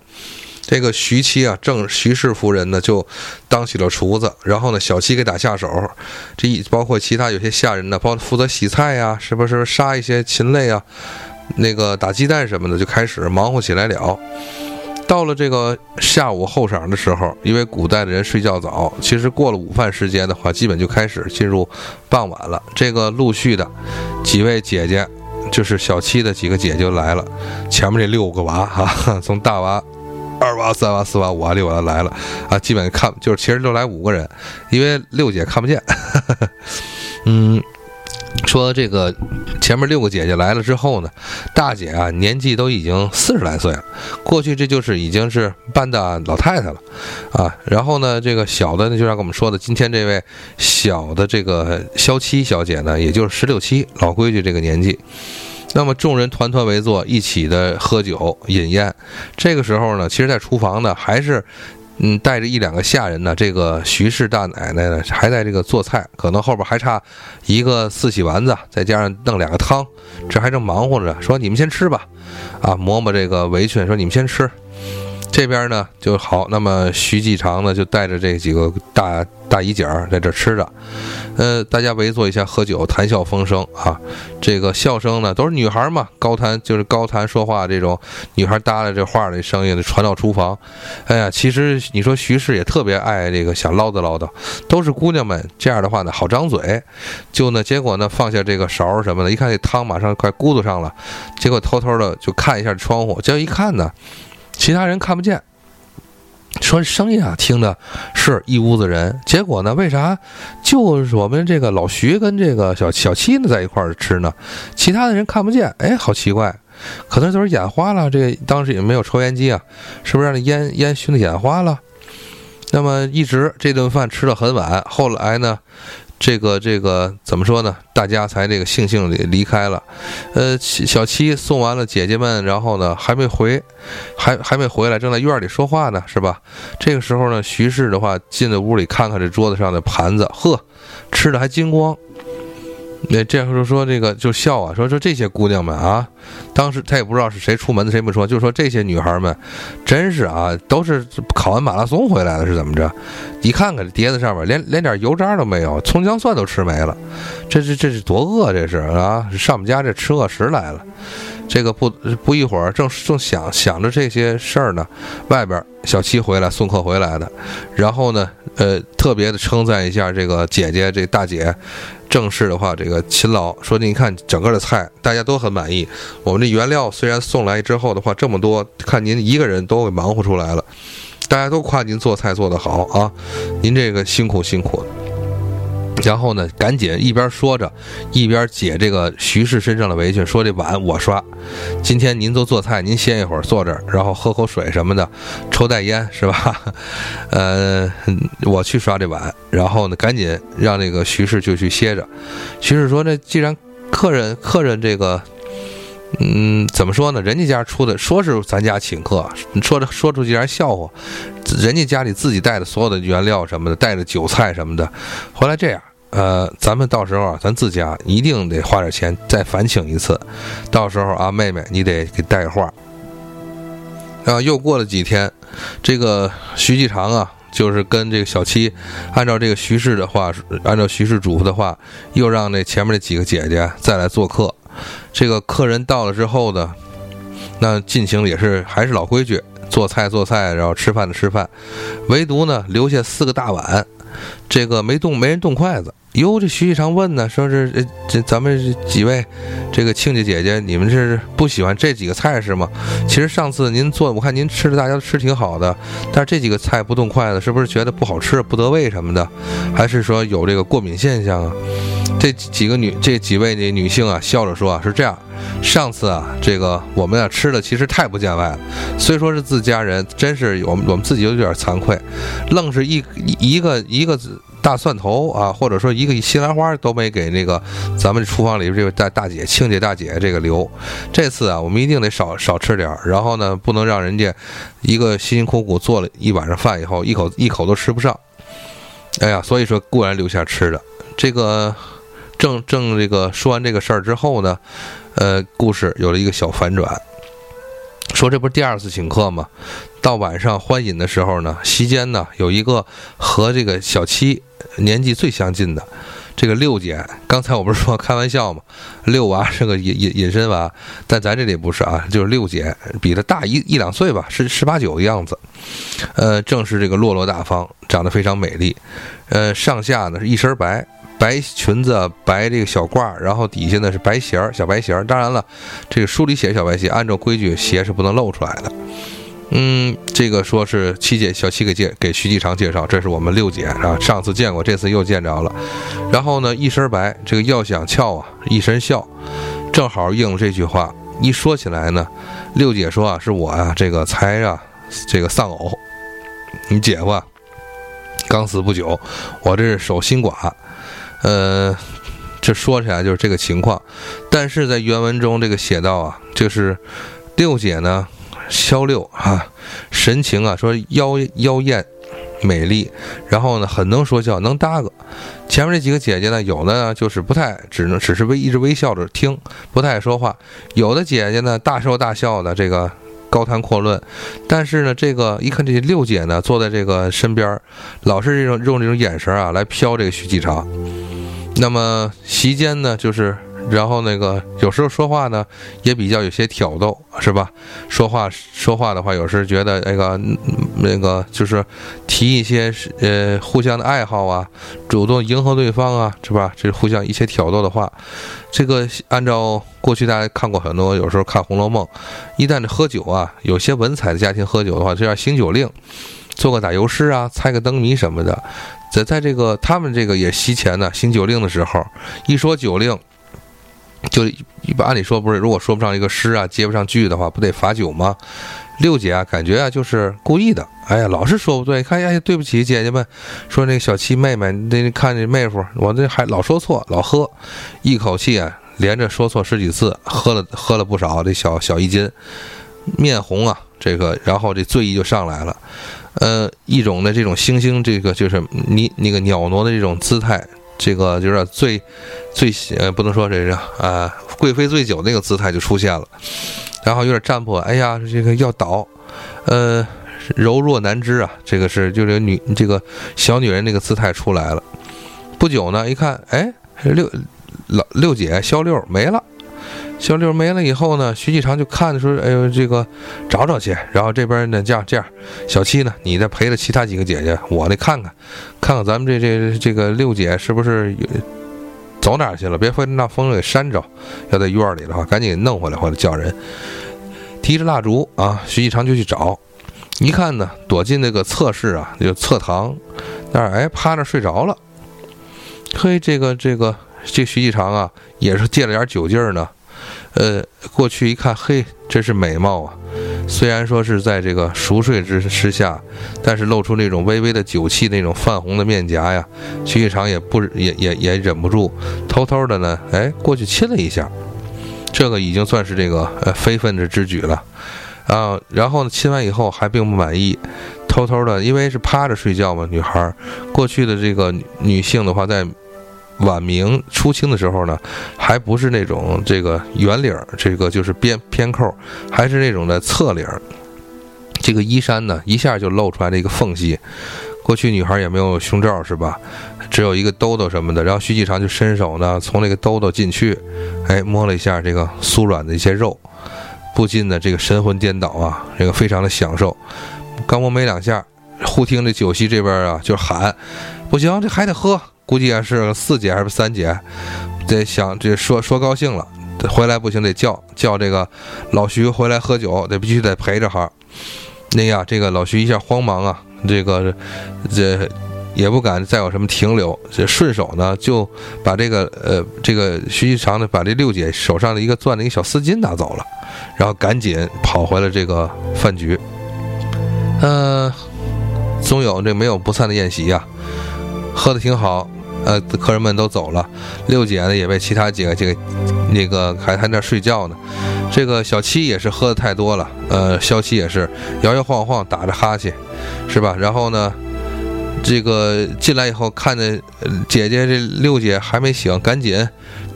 这个徐妻啊，正徐氏夫人呢，就当起了厨子，然后呢，小七给打下手，这一包括其他有些下人呢，包负责洗菜呀，是不是杀一些禽类啊，那个打鸡蛋什么的，就开始忙活起来了。到了这个下午后晌的时候，因为古代的人睡觉早，其实过了午饭时间的话，基本就开始进入傍晚了。这个陆续的几位姐姐，就是小七的几个姐就来了，前面这六个娃哈，从大娃。二娃、三娃、四娃、五娃、六娃来了啊！基本看就是，其实就来五个人，因为六姐看不见。嗯，说这个前面六个姐姐来了之后呢，大姐啊年纪都已经四十来岁了，过去这就是已经是半大老太太了啊。然后呢，这个小的呢，就像跟我们说的，今天这位小的这个肖七小姐呢，也就是十六七，老规矩这个年纪。那么众人团团围坐，一起的喝酒饮宴。这个时候呢，其实，在厨房呢，还是，嗯，带着一两个下人呢。这个徐氏大奶奶呢，还在这个做菜，可能后边还差一个四喜丸子，再加上弄两个汤，这还正忙活着。说你们先吃吧，啊，磨磨这个围裙说你们先吃。这边呢就好，那么徐继长呢就带着这几个大大姨姐儿在这吃着，呃，大家围坐一下喝酒，谈笑风生啊。这个笑声呢都是女孩嘛，高谈就是高谈说话这种女孩搭的这话的声音传到厨房。哎呀，其实你说徐氏也特别爱这个想唠叨唠叨，都是姑娘们这样的话呢好张嘴。就呢，结果呢放下这个勺什么的，一看这汤马上快咕嘟上了，结果偷偷的就看一下窗户，结果一看呢。其他人看不见，说声音啊，听的是一屋子人。结果呢，为啥就是我们这个老徐跟这个小小七呢在一块儿吃呢？其他的人看不见，哎，好奇怪，可能就是眼花了。这个当时也没有抽烟机啊，是不是让那烟烟熏的眼花了？那么一直这顿饭吃的很晚，后来呢？这个这个怎么说呢？大家才这个悻悻离离开了。呃，小七送完了姐姐们，然后呢还没回，还还没回来，正在院里说话呢，是吧？这个时候呢，徐氏的话进了屋里看看这桌子上的盘子，呵，吃的还精光。那这样就说这个就笑啊，说说这些姑娘们啊，当时他也不知道是谁出门的，谁没说，就说这些女孩们，真是啊，都是考完马拉松回来的，是怎么着？你看看这碟子上面连连点油渣都没有，葱姜蒜都吃没了，这是这是多饿，这是啊，上我们家这吃饿食来了。这个不不一会儿，正正想想着这些事儿呢，外边小七回来送客回来的，然后呢，呃，特别的称赞一下这个姐姐，这大姐，正式的话，这个勤劳说，您看整个的菜大家都很满意。我们这原料虽然送来之后的话这么多，看您一个人都给忙活出来了，大家都夸您做菜做得好啊，您这个辛苦辛苦。然后呢，赶紧一边说着，一边解这个徐氏身上的围裙，说：“这碗我刷，今天您都做菜，您歇一会儿，坐这儿，然后喝口水什么的，抽袋烟是吧？呃，我去刷这碗。然后呢，赶紧让那个徐氏就去歇着。徐氏说：‘那既然客人客人这个，嗯，怎么说呢？人家家出的，说是咱家请客，说着说出去让人笑话。’”人家家里自己带的所有的原料什么的，带的酒菜什么的，后来这样，呃，咱们到时候啊，咱自家一定得花点钱再返请一次，到时候啊，妹妹你得给带个话。啊，又过了几天，这个徐继长啊，就是跟这个小七，按照这个徐氏的话，按照徐氏嘱咐的话，又让那前面那几个姐姐再来做客。这个客人到了之后呢，那进行也是还是老规矩。做菜做菜，然后吃饭的吃饭，唯独呢留下四个大碗，这个没动，没人动筷子。哟，这徐继长问呢，说是这咱们几位这个亲家姐姐，你们是不喜欢这几个菜是吗？其实上次您做，我看您吃的大家都吃挺好的，但是这几个菜不动筷子，是不是觉得不好吃、不得味什么的？还是说有这个过敏现象啊？这几个女这几位那女性啊，笑着说啊，是这样。上次啊，这个我们啊吃的其实太不见外了，虽说是自家人，真是我们我们自己有点惭愧，愣是一一个一个大蒜头啊，或者说一个西兰花都没给那个咱们厨房里这位大大姐亲家大姐这个留。这次啊，我们一定得少少吃点儿，然后呢，不能让人家一个辛辛苦苦做了一晚上饭以后，一口一口都吃不上。哎呀，所以说固然留下吃的。这个正正这个说完这个事儿之后呢。呃，故事有了一个小反转，说这不是第二次请客吗？到晚上欢饮的时候呢，席间呢有一个和这个小七年纪最相近的这个六姐，刚才我不是说开玩笑吗？六娃是个隐隐隐身娃，但咱这里不是啊，就是六姐比他大一一两岁吧，是十八九的样子。呃，正是这个落落大方，长得非常美丽，呃，上下呢是一身白。白裙子，白这个小褂，然后底下呢是白鞋儿，小白鞋儿。当然了，这个书里写小白鞋，按照规矩，鞋是不能露出来的。嗯，这个说是七姐小七给介给徐继长介绍，这是我们六姐啊，上次见过，这次又见着了。然后呢，一身白，这个要想俏啊，一身笑，正好应了这句话。一说起来呢，六姐说啊，是我啊，这个才啊，这个丧偶，你姐夫啊刚死不久，我这是守新寡。呃，这说起来就是这个情况，但是在原文中这个写到啊，就是六姐呢，肖六啊，神情啊，说妖妖艳美丽，然后呢很能说笑，能搭个。前面这几个姐姐呢，有的呢就是不太，只能只是微一直微笑着听，不太爱说话；有的姐姐呢大说大笑的，这个高谈阔论。但是呢，这个一看这六姐呢，坐在这个身边，老是这种用这种眼神啊来瞟这个徐继长。那么席间呢，就是，然后那个有时候说话呢，也比较有些挑逗，是吧？说话说话的话，有时觉得那个那个就是提一些呃互相的爱好啊，主动迎合对方啊，是吧？这是互相一些挑逗的话。这个按照过去大家看过很多，有时候看《红楼梦》，一旦这喝酒啊，有些文采的家庭喝酒的话，就要行酒令，做个打油诗啊，猜个灯谜什么的。在在这个他们这个也席前呢行酒令的时候，一说酒令，就一般按理说不是，如果说不上一个诗啊，接不上句的话，不得罚酒吗？六姐啊，感觉啊就是故意的，哎呀，老是说不对，看呀，对不起姐姐们，说那个小七妹妹，那看这妹夫，我这还老说错，老喝，一口气啊连着说错十几次，喝了喝了不少，这小小一斤，面红啊，这个然后这醉意就上来了。呃，一种的这种猩猩，这个就是你那个袅娜的这种姿态，这个就是最最呃不能说这是啊贵妃醉酒那个姿态就出现了，然后有点占卜，哎呀，这个要倒，呃，柔弱难支啊，这个是就是女这个小女人那个姿态出来了。不久呢，一看，哎，六老六姐肖六没了，小六没了以后呢，徐继长就看说：“哎呦，这个找找去。”然后这边呢，这样这样，小七呢，你再陪着其他几个姐姐，我得看看，看看咱们这这这个六姐是不是走哪去了？别非让风给扇着。要在院里的话，赶紧弄回来，或者叫人提着蜡烛啊。徐继长就去找，一看呢，躲进那个侧室啊，就侧堂那儿，哎，趴着睡着了。嘿，这个这个这徐继长啊，也是借了点酒劲儿呢。呃，过去一看，嘿，真是美貌啊！虽然说是在这个熟睡之之下，但是露出那种微微的酒气，那种泛红的面颊呀，徐继长也不也也也忍不住，偷偷的呢，哎，过去亲了一下。这个已经算是这个呃非分之之举了啊。然后呢，亲完以后还并不满意，偷偷的，因为是趴着睡觉嘛，女孩过去的这个女性的话，在。晚明初清的时候呢，还不是那种这个圆领儿，这个就是边偏扣，还是那种的侧领儿。这个衣衫呢，一下就露出来了一个缝隙。过去女孩也没有胸罩是吧？只有一个兜兜什么的。然后徐继长就伸手呢，从那个兜兜进去，哎，摸了一下这个酥软的一些肉，不禁的这个神魂颠倒啊，这个非常的享受。刚摸没两下，忽听这酒席这边啊就喊：“不行，这还得喝。”估计也是四姐还是三姐，得想这说说高兴了，回来不行得叫叫这个老徐回来喝酒，得必须得陪着哈。那呀，这个老徐一下慌忙啊，这个这也不敢再有什么停留，这顺手呢就把这个呃这个徐继长呢把这六姐手上的一个攥的一个小丝巾拿走了，然后赶紧跑回了这个饭局。嗯，总有这没有不散的宴席呀，喝的挺好。呃，客人们都走了，六姐呢也被其他几个这个那个还还在睡觉呢。这个小七也是喝的太多了，呃，小七也是摇摇晃晃打着哈欠，是吧？然后呢，这个进来以后看见姐姐这六姐还没醒，赶紧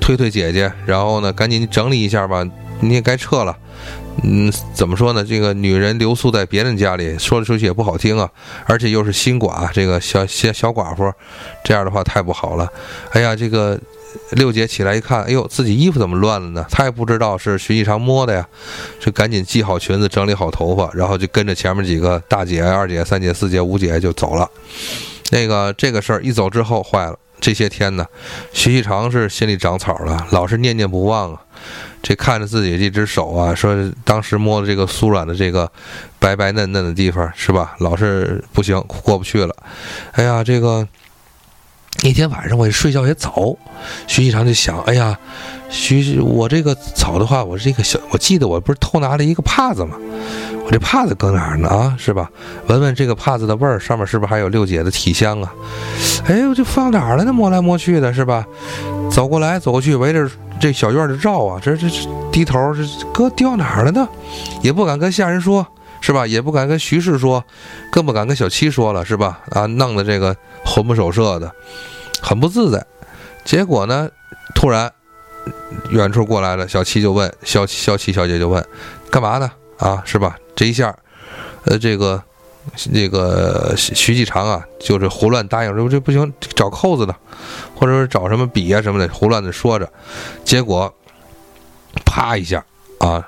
推推姐姐，然后呢赶紧整理一下吧，你也该撤了。嗯，怎么说呢？这个女人留宿在别人家里，说出去也不好听啊。而且又是新寡，这个小小小寡妇，这样的话太不好了。哎呀，这个六姐起来一看，哎呦，自己衣服怎么乱了呢？她也不知道是徐继长摸的呀，就赶紧系好裙子，整理好头发，然后就跟着前面几个大姐、二姐、三姐、四姐、五姐就走了。那个这个事儿一走之后坏了，这些天呢，徐继长是心里长草了，老是念念不忘啊。这看着自己这只手啊，说当时摸的这个酥软的这个白白嫩嫩的地方是吧？老是不行，过不去了。哎呀，这个那天晚上我睡觉也早，徐继长就想，哎呀，徐我这个早的话，我这个小，我记得我不是偷拿了一个帕子吗？这帕子搁哪儿呢？啊，是吧？闻闻这个帕子的味儿，上面是不是还有六姐的体香啊？哎，我就放哪儿了呢？摸来摸去的，是吧？走过来走过去，围着。这小院的照啊，这这这低头，这哥掉哪儿了呢？也不敢跟下人说，是吧？也不敢跟徐氏说，更不敢跟小七说了，是吧？啊，弄得这个魂不守舍的，很不自在。结果呢，突然远处过来了，小七就问小小七小姐就问，干嘛呢？啊，是吧？这一下，呃，这个。那个徐继长啊，就是胡乱答应说这不行，找扣子的，或者是找什么笔啊什么的，胡乱的说着，结果啪一下啊，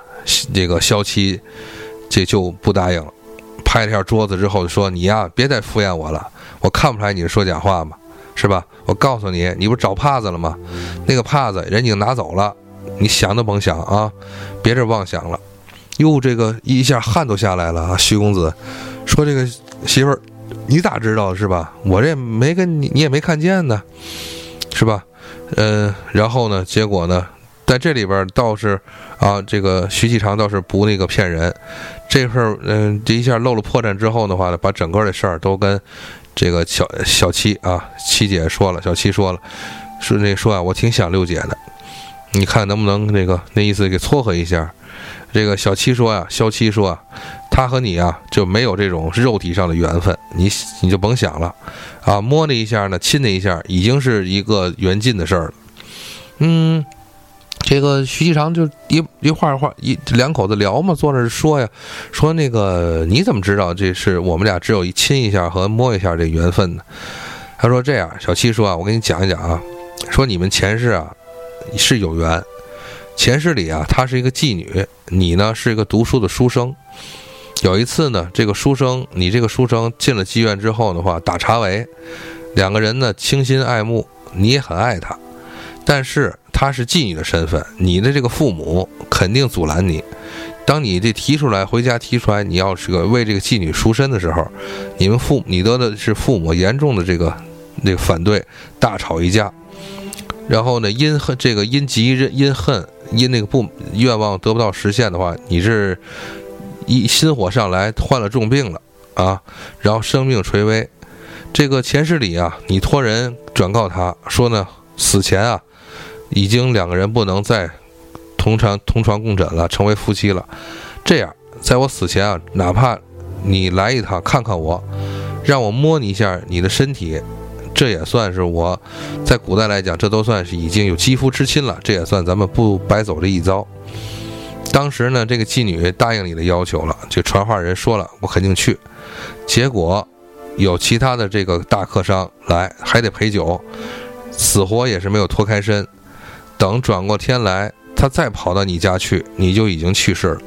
这个萧七这就不答应了，拍了一下桌子之后说：“你呀，别再敷衍我了，我看不出来你是说假话吗？是吧？我告诉你，你不是找帕子了吗？那个帕子人已经拿走了，你想都甭想啊，别这妄想了。”哟，这个一下汗都下来了啊，徐公子。说这个媳妇儿，你咋知道是吧？我这没跟你，你也没看见呢，是吧？嗯，然后呢，结果呢，在这里边倒是啊，这个徐继长倒是不那个骗人。这事儿，嗯，这一下露了破绽之后的话呢，把整个的事儿都跟这个小小七啊七姐说了。小七说了，是那说啊，我挺想六姐的，你看能不能那个那意思给撮合一下？这个小七说呀，萧七说啊。他和你啊就没有这种肉体上的缘分，你你就甭想了，啊，摸了一下呢，亲了一下，已经是一个缘尽的事儿了。嗯，这个徐继长就一一话话一两口子聊嘛，坐那说呀，说那个你怎么知道这是我们俩只有一亲一下和摸一下这缘分呢？他说这样，小七说啊，我跟你讲一讲啊，说你们前世啊是有缘，前世里啊，她是一个妓女，你呢是一个读书的书生。有一次呢，这个书生，你这个书生进了妓院之后的话，打茶围，两个人呢倾心爱慕，你也很爱她，但是她是妓女的身份，你的这个父母肯定阻拦你。当你这提出来回家提出来你要是个为这个妓女赎身的时候，你们父你得的是父母严重的这个那个反对，大吵一架。然后呢，因恨这个因急因恨因那个不愿望得不到实现的话，你是一心火上来患了重病了啊，然后生命垂危。这个前世里啊，你托人转告他说呢，死前啊，已经两个人不能再。同床同床共枕了，成为夫妻了。这样，在我死前啊，哪怕你来一趟看看我，让我摸你一下你的身体，这也算是我在古代来讲，这都算是已经有肌肤之亲了。这也算咱们不白走这一遭。当时呢，这个妓女答应你的要求了，就传话人说了，我肯定去。结果有其他的这个大客商来，还得陪酒，死活也是没有脱开身。等转过天来。他再跑到你家去，你就已经去世了。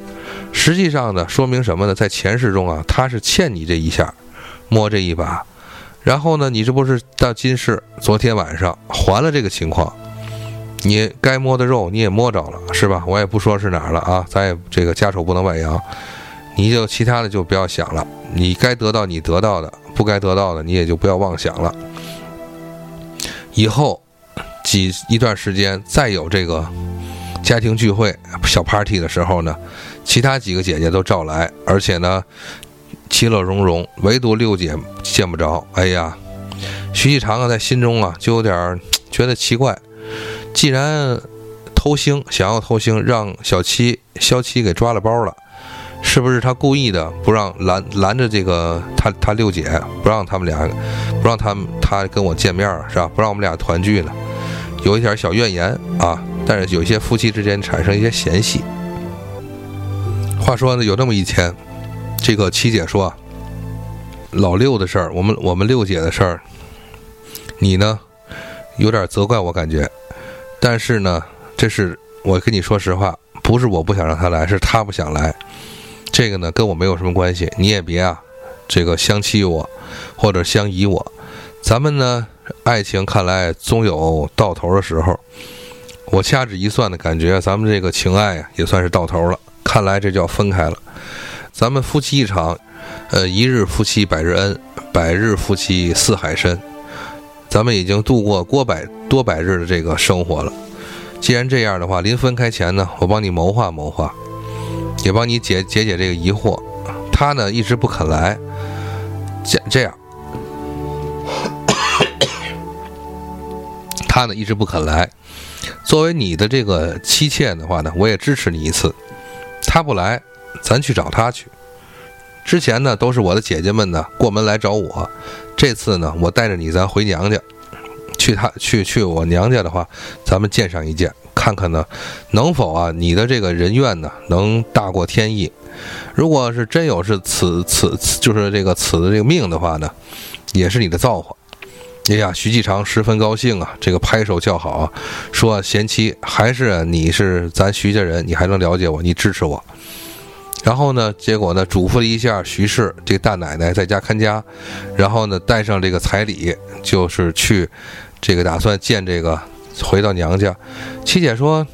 实际上呢，说明什么呢？在前世中啊，他是欠你这一下，摸这一把，然后呢，你这不是到今世，昨天晚上还了这个情况，你该摸的肉你也摸着了，是吧？我也不说是哪儿了啊，咱也这个家丑不能外扬，你就其他的就不要想了，你该得到你得到的，不该得到的你也就不要妄想了。以后几一段时间再有这个。家庭聚会、小 party 的时候呢，其他几个姐姐都照来，而且呢，其乐融融，唯独六姐见不着。哎呀，徐继长啊，在心中啊就有点觉得奇怪。既然偷腥，想要偷腥，让小七、萧七给抓了包了，是不是他故意的，不让拦拦着这个他他六姐，不让他们俩，不让他们他跟我见面是吧？不让我们俩团聚呢？有一点小怨言啊。但是有些夫妻之间产生一些嫌隙。话说呢，有那么一天，这个七姐说：“老六的事儿，我们我们六姐的事儿，你呢有点责怪我感觉。但是呢，这是我跟你说实话，不是我不想让他来，是他不想来。这个呢跟我没有什么关系，你也别啊，这个相欺我或者相疑我。咱们呢，爱情看来总有到头的时候。”我掐指一算的感觉，咱们这个情爱啊，也算是到头了。看来这就要分开了。咱们夫妻一场，呃，一日夫妻百日恩，百日夫妻似海深。咱们已经度过过百多百日的这个生活了。既然这样的话，临分开前呢，我帮你谋划谋划，也帮你解解解这个疑惑。他呢一直不肯来，这这样，他呢一直不肯来。作为你的这个妻妾的话呢，我也支持你一次。他不来，咱去找他去。之前呢，都是我的姐姐们呢过门来找我。这次呢，我带着你，咱回娘家，去他去去我娘家的话，咱们见上一见，看看呢，能否啊，你的这个人愿呢，能大过天意。如果是真有是此此就是这个此的这个命的话呢，也是你的造化。哎呀，徐继长十分高兴啊，这个拍手叫好啊，说：“贤妻，还是你是咱徐家人，你还能了解我，你支持我。”然后呢，结果呢，嘱咐了一下徐氏这个大奶奶在家看家，然后呢，带上这个彩礼，就是去这个打算见这个回到娘家。七姐说：“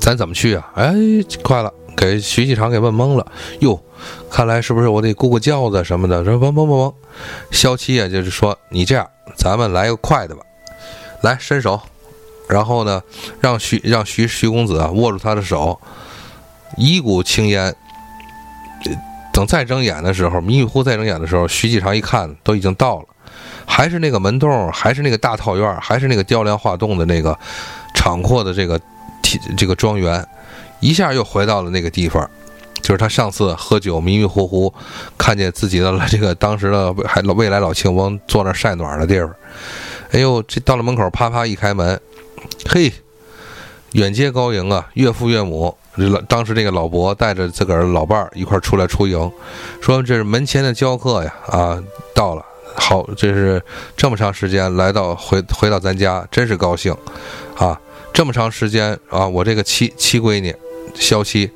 咱怎么去啊？”哎，快了，给徐继长给问懵了。哟。看来是不是我得雇个轿子什么的？说甭甭甭甭，萧七啊，就是说你这样，咱们来个快的吧，来伸手，然后呢，让徐让徐徐公子啊握住他的手，一股青烟。等再睁眼的时候，迷迷糊糊再睁眼的时候，徐继长一看都已经到了，还是那个门洞，还是那个大套院，还是那个雕梁画栋的那个敞阔的这个这个庄园，一下又回到了那个地方。就是他上次喝酒迷迷糊糊，看见自己的这个当时的还未来老庆翁坐那晒暖的地方，哎呦，这到了门口啪啪一开门，嘿，远接高迎啊，岳父岳母，老当时这个老伯带着自个儿老伴儿一块儿出来出迎，说这是门前的交客呀，啊，到了，好，这是这么长时间来到回回到咱家，真是高兴，啊。这么长时间啊，我这个七七闺女，肖七，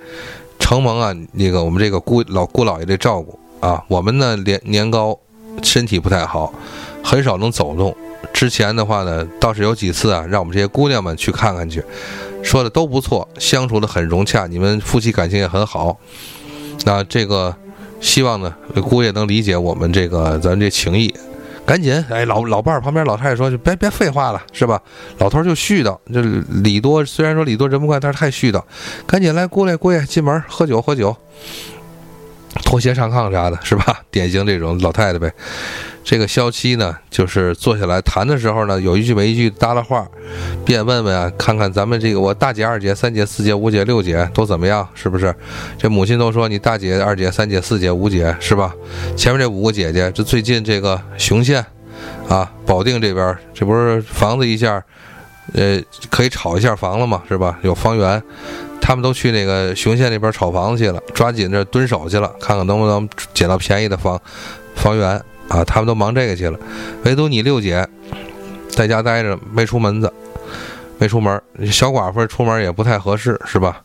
承蒙啊那个我们这个姑老姑姥爷的照顾啊，我们呢年年高，身体不太好，很少能走动。之前的话呢，倒是有几次啊，让我们这些姑娘们去看看去，说的都不错，相处的很融洽，你们夫妻感情也很好。那这个希望呢，姑爷能理解我们这个咱这情谊。赶紧，哎，老老伴儿旁边老太太说，就别别废话了，是吧？老头就絮叨，就礼多，虽然说礼多人不怪，但是太絮叨。赶紧来，姑爷姑爷进门喝酒喝酒，脱鞋上炕啥的，是吧？典型这种老太太呗。这个肖七呢，就是坐下来谈的时候呢，有一句没一句搭了话，便问问啊，看看咱们这个我大姐、二姐、三姐、四姐、五姐、六姐都怎么样，是不是？这母亲都说你大姐、二姐、三姐、四姐、五姐是吧？前面这五个姐姐，这最近这个雄县，啊，保定这边这不是房子一下，呃，可以炒一下房了嘛，是吧？有房源，他们都去那个雄县那边炒房子去了，抓紧这蹲守去了，看看能不能捡到便宜的房房源。啊，他们都忙这个去了，唯独你六姐在家待着，没出门子，没出门。小寡妇出门也不太合适，是吧？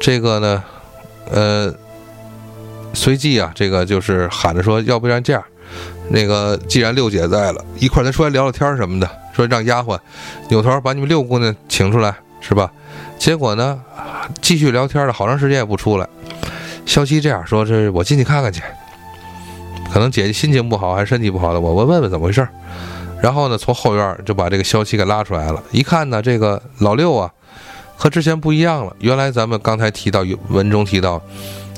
这个呢，呃，随即啊，这个就是喊着说，要不然这样，那个既然六姐在了，一块咱出来聊聊天什么的，说让丫鬟扭头把你们六姑娘请出来，是吧？结果呢，继续聊天了好长时间也不出来。萧七这样说：“这我进去看看去。”可能姐姐心情不好还是身体不好的，我我问问怎么回事。然后呢，从后院就把这个萧七给拉出来了。一看呢，这个老六啊，和之前不一样了。原来咱们刚才提到文中提到，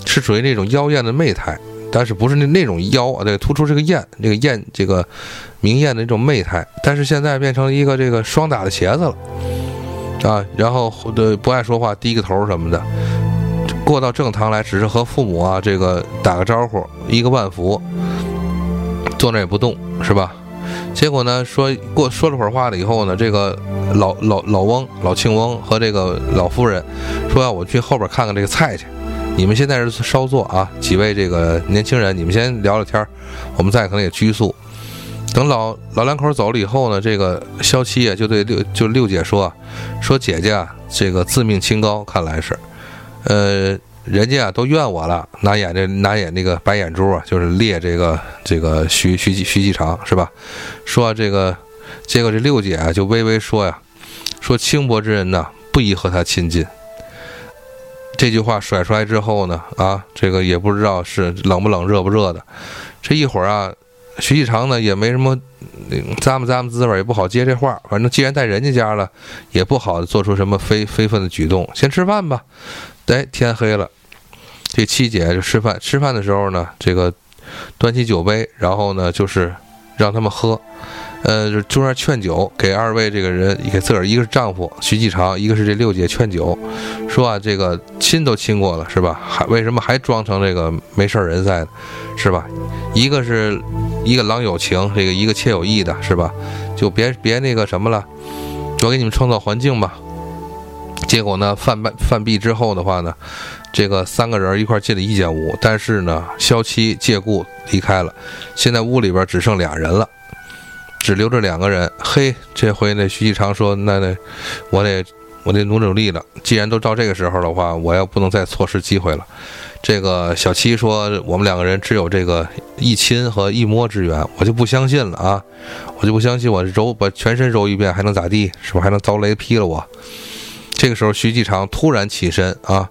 是属于那种妖艳的媚态，但是不是那那种妖啊？对，突出这个艳，这个艳，这个明艳的那种媚态。但是现在变成一个这个双打的茄子了啊。然后的不爱说话，低个头什么的。过到正堂来，只是和父母啊这个打个招呼，一个万福，坐那也不动，是吧？结果呢，说过说了会儿话了以后呢，这个老老老翁老庆翁和这个老夫人说要我去后边看看这个菜去，你们现在是稍坐啊，几位这个年轻人，你们先聊聊天儿我们再可能也拘束。等老老两口走了以后呢，这个萧七啊就对六就六姐说，说姐姐啊，这个自命清高，看来是。呃，人家啊都怨我了，拿眼这拿眼那个白眼珠啊，就是猎这个这个徐徐徐继长是吧？说这个，结果这六姐啊就微微说呀，说轻薄之人呐，不宜和他亲近。这句话甩出来之后呢，啊，这个也不知道是冷不冷热不热的。这一会儿啊，徐继长呢也没什么咂摸咂摸滋味，也不好接这话。反正既然在人家家了，也不好做出什么非非分的举动。先吃饭吧。哎，天黑了，这七姐就吃饭。吃饭的时候呢，这个端起酒杯，然后呢就是让他们喝，呃，就中间劝酒，给二位这个人，给自个儿，一个是丈夫徐继长，一个是这六姐劝酒，说啊，这个亲都亲过了，是吧？还为什么还装成这个没事人在呢？是吧？一个是一个郎有情，这个一个妾有意的，是吧？就别别那个什么了，我给你们创造环境吧。结果呢，饭半饭毕之后的话呢，这个三个人一块进了一间屋，但是呢，萧七借故离开了。现在屋里边只剩俩人了，只留着两个人。嘿，这回那徐继昌说：“那那，我得我得努努力了。既然都到这个时候的话，我要不能再错失机会了。”这个小七说：“我们两个人只有这个一亲和一摸之缘，我就不相信了啊！我就不相信我揉把全身揉一遍还能咋地？是不是还能遭雷劈了我？”这个时候，徐继长突然起身啊，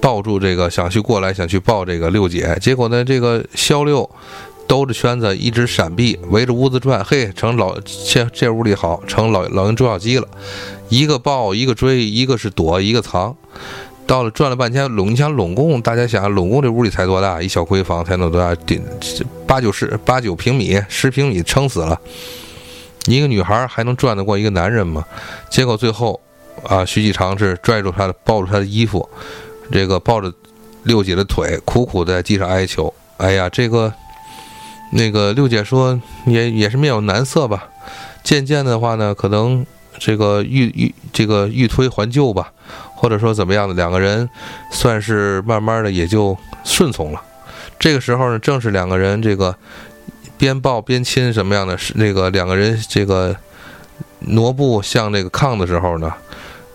抱住这个想去过来，想去抱这个六姐。结果呢，这个肖六兜着圈子一直闪避，围着屋子转。嘿，成老这这屋里好，成老老鹰捉小鸡了，一个抱，一个追，一个是躲，一个藏。到了转了半天，拢你想拢共，大家想拢共这屋里才多大？一小闺房才能多大？顶八九十八九平米，十平米撑死了。一个女孩还能转得过一个男人吗？结果最后。啊，徐继长是拽住他的，抱住他的衣服，这个抱着六姐的腿，苦苦在地上哀求。哎呀，这个那个六姐说，也也是面有难色吧。渐渐的话呢，可能这个欲欲这个欲推还就吧，或者说怎么样的，两个人算是慢慢的也就顺从了。这个时候呢，正是两个人这个边抱边亲什么样的，是那个两个人这个挪步向那个炕的时候呢。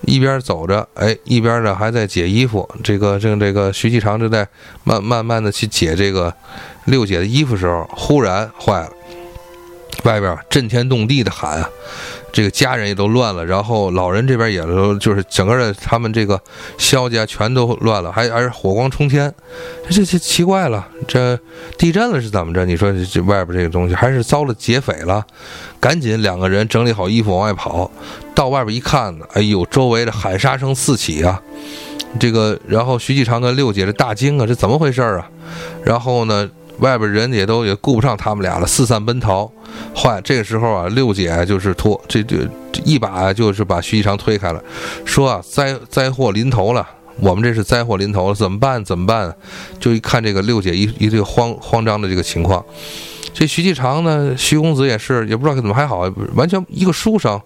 一边走着，哎，一边呢还在解衣服。这个正这个徐继长正在慢慢慢的去解这个六姐的衣服时候，忽然坏了，外边震天动地的喊啊！这个家人也都乱了，然后老人这边也都就是整个的他们这个萧家全都乱了，还还是火光冲天，这这奇怪了，这地震了是怎么着？你说这外边这个东西还是遭了劫匪了？赶紧两个人整理好衣服往外跑，到外边一看呢，哎呦，周围的喊杀声四起啊！这个然后徐继长跟六姐这大惊啊，这怎么回事啊？然后呢？外边人也都也顾不上他们俩了，四散奔逃。坏，这个时候啊，六姐就是拖这这一把就是把徐继长推开了，说啊，灾灾祸临头了，我们这是灾祸临头了，怎么办？怎么办？就一看这个六姐一一个慌慌张的这个情况，这徐继长呢，徐公子也是也不知道怎么还好，完全一个书生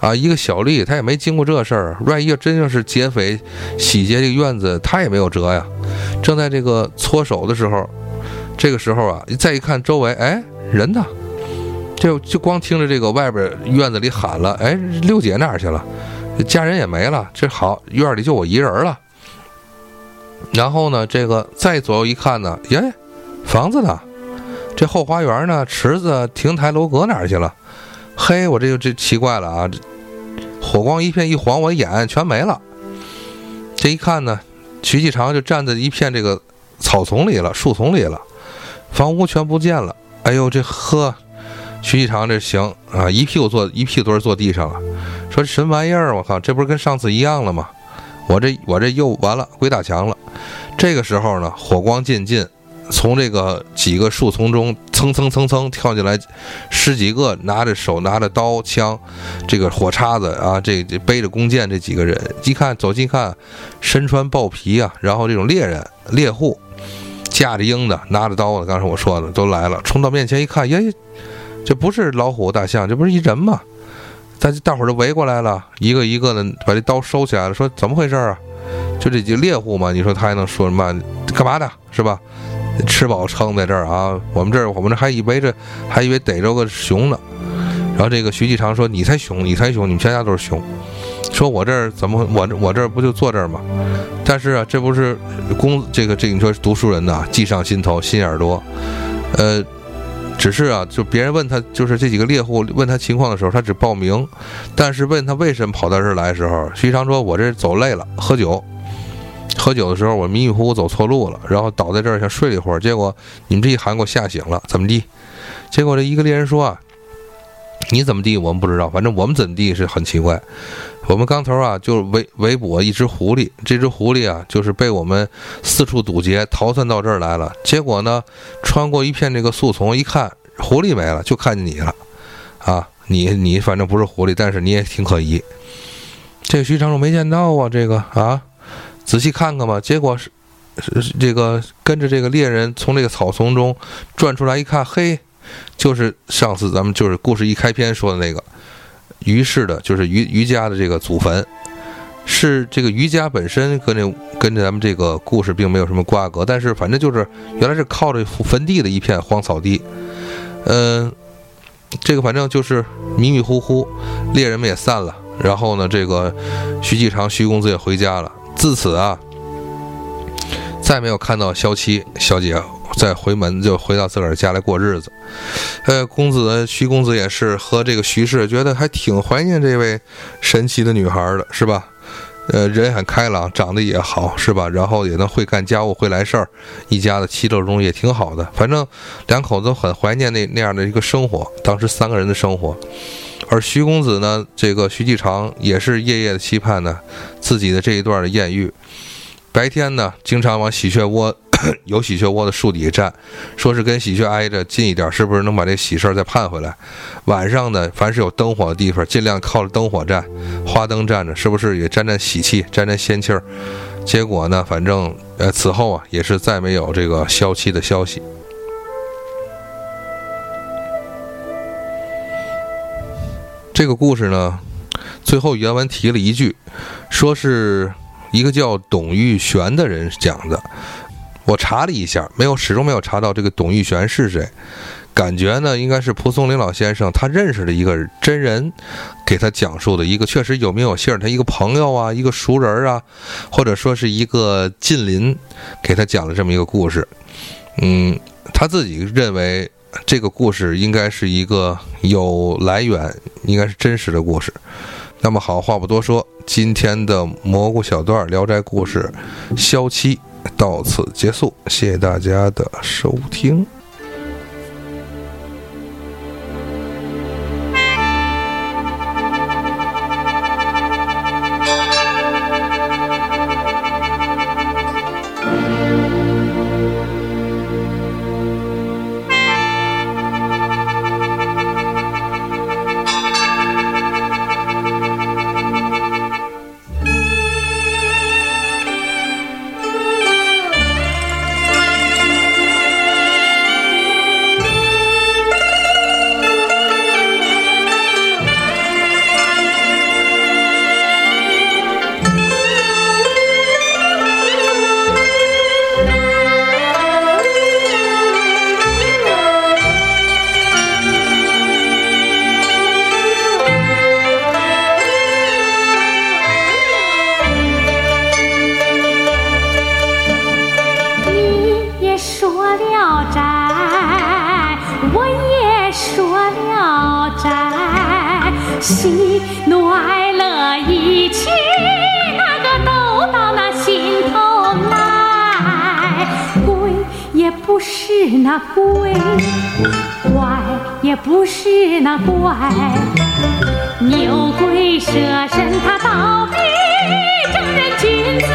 啊，一个小吏，他也没经过这事儿。万一要真要是劫匪洗劫这个院子，他也没有辙呀。正在这个搓手的时候。这个时候啊，再一看周围，哎，人呢？就就光听着这个外边院子里喊了，哎，六姐哪儿去了？家人也没了，这好院里就我一人了。然后呢，这个再左右一看呢，耶，房子呢？这后花园呢？池子、亭台楼阁哪儿去了？嘿，我这就这奇怪了啊！这火光一片一晃，我眼全没了。这一看呢，徐继长就站在一片这个草丛里了，树丛里了。房屋全不见了，哎呦，这呵，徐继长这行啊，一屁股坐一屁股墩坐地上了，说什么玩意儿？我靠，这不是跟上次一样了吗？我这我这又完了，鬼打墙了。这个时候呢，火光渐近，从这个几个树丛中蹭蹭蹭蹭跳进来十几个拿着手拿着刀枪，这个火叉子啊，这这背着弓箭这几个人，一看走近看，身穿豹皮啊，然后这种猎人猎户。架着鹰的，拿着刀的，刚才我说的都来了，冲到面前一看，耶，这不是老虎、大象，这不是一人吗？大家大伙儿都围过来了，一个一个的把这刀收起来了，说怎么回事啊？就这几个猎户嘛，你说他还能说什么？干嘛的，是吧？吃饱撑在这儿啊，我们这儿我们这还以为这还以为逮着个熊呢。然后这个徐继长说：“你才熊，你才熊，你们全家都是熊。”说我这儿怎么我我这儿不就坐这儿吗？但是啊，这不是公这个这你说读书人呐，计上心头，心眼多。呃，只是啊，就别人问他，就是这几个猎户问他情况的时候，他只报名。但是问他为什么跑到这儿来的时候，徐长说：“我这走累了，喝酒。喝酒的时候我迷迷糊糊走错路了，然后倒在这儿想睡一会儿，结果你们这一喊给我吓醒了，怎么地？结果这一个猎人说啊。”你怎么地？我们不知道，反正我们怎么地是很奇怪。我们刚头啊，就围围捕一只狐狸，这只狐狸啊，就是被我们四处堵截，逃窜到这儿来了。结果呢，穿过一片这个树丛，一看狐狸没了，就看见你了。啊，你你反正不是狐狸，但是你也挺可疑。这徐长寿没见到啊，这个啊，仔细看看吧。结果是是这个跟着这个猎人从这个草丛中转出来，一看，嘿。就是上次咱们就是故事一开篇说的那个于氏的，就是于于家的这个祖坟，是这个于家本身跟那跟咱们这个故事并没有什么瓜葛，但是反正就是原来是靠着坟地的一片荒草地，嗯，这个反正就是迷迷糊糊，猎人们也散了，然后呢，这个徐继长徐公子也回家了，自此啊，再没有看到萧七小姐。再回门就回到自个儿家来过日子，呃，公子徐公子也是和这个徐氏觉得还挺怀念这位神奇的女孩的，是吧？呃，人很开朗，长得也好，是吧？然后也能会干家务，会来事儿，一家子其乐融融也挺好的。反正两口子很怀念那那样的一个生活，当时三个人的生活。而徐公子呢，这个徐继长也是夜夜的期盼呢自己的这一段的艳遇。白天呢，经常往喜鹊窝。有喜鹊窝的树底下站，说是跟喜鹊挨着近一点，是不是能把这喜事儿再盼回来？晚上呢，凡是有灯火的地方，尽量靠着灯火站，花灯站着，是不是也沾沾喜气，沾沾仙气儿？结果呢，反正呃，此后啊，也是再没有这个消气的消息。这个故事呢，最后原文提了一句，说是一个叫董玉璇的人讲的。我查了一下，没有，始终没有查到这个董玉璇是谁。感觉呢，应该是蒲松龄老先生他认识的一个真人，给他讲述的一个确实有名有姓，他一个朋友啊，一个熟人啊，或者说是一个近邻，给他讲了这么一个故事。嗯，他自己认为这个故事应该是一个有来源，应该是真实的故事。那么好，话不多说，今天的蘑菇小段《聊斋故事》萧七到此结束，谢谢大家的收听。喜怒哀乐一起，那个都到那心头来。鬼也不是那鬼，怪也不是那怪，牛鬼蛇神他倒比正人君子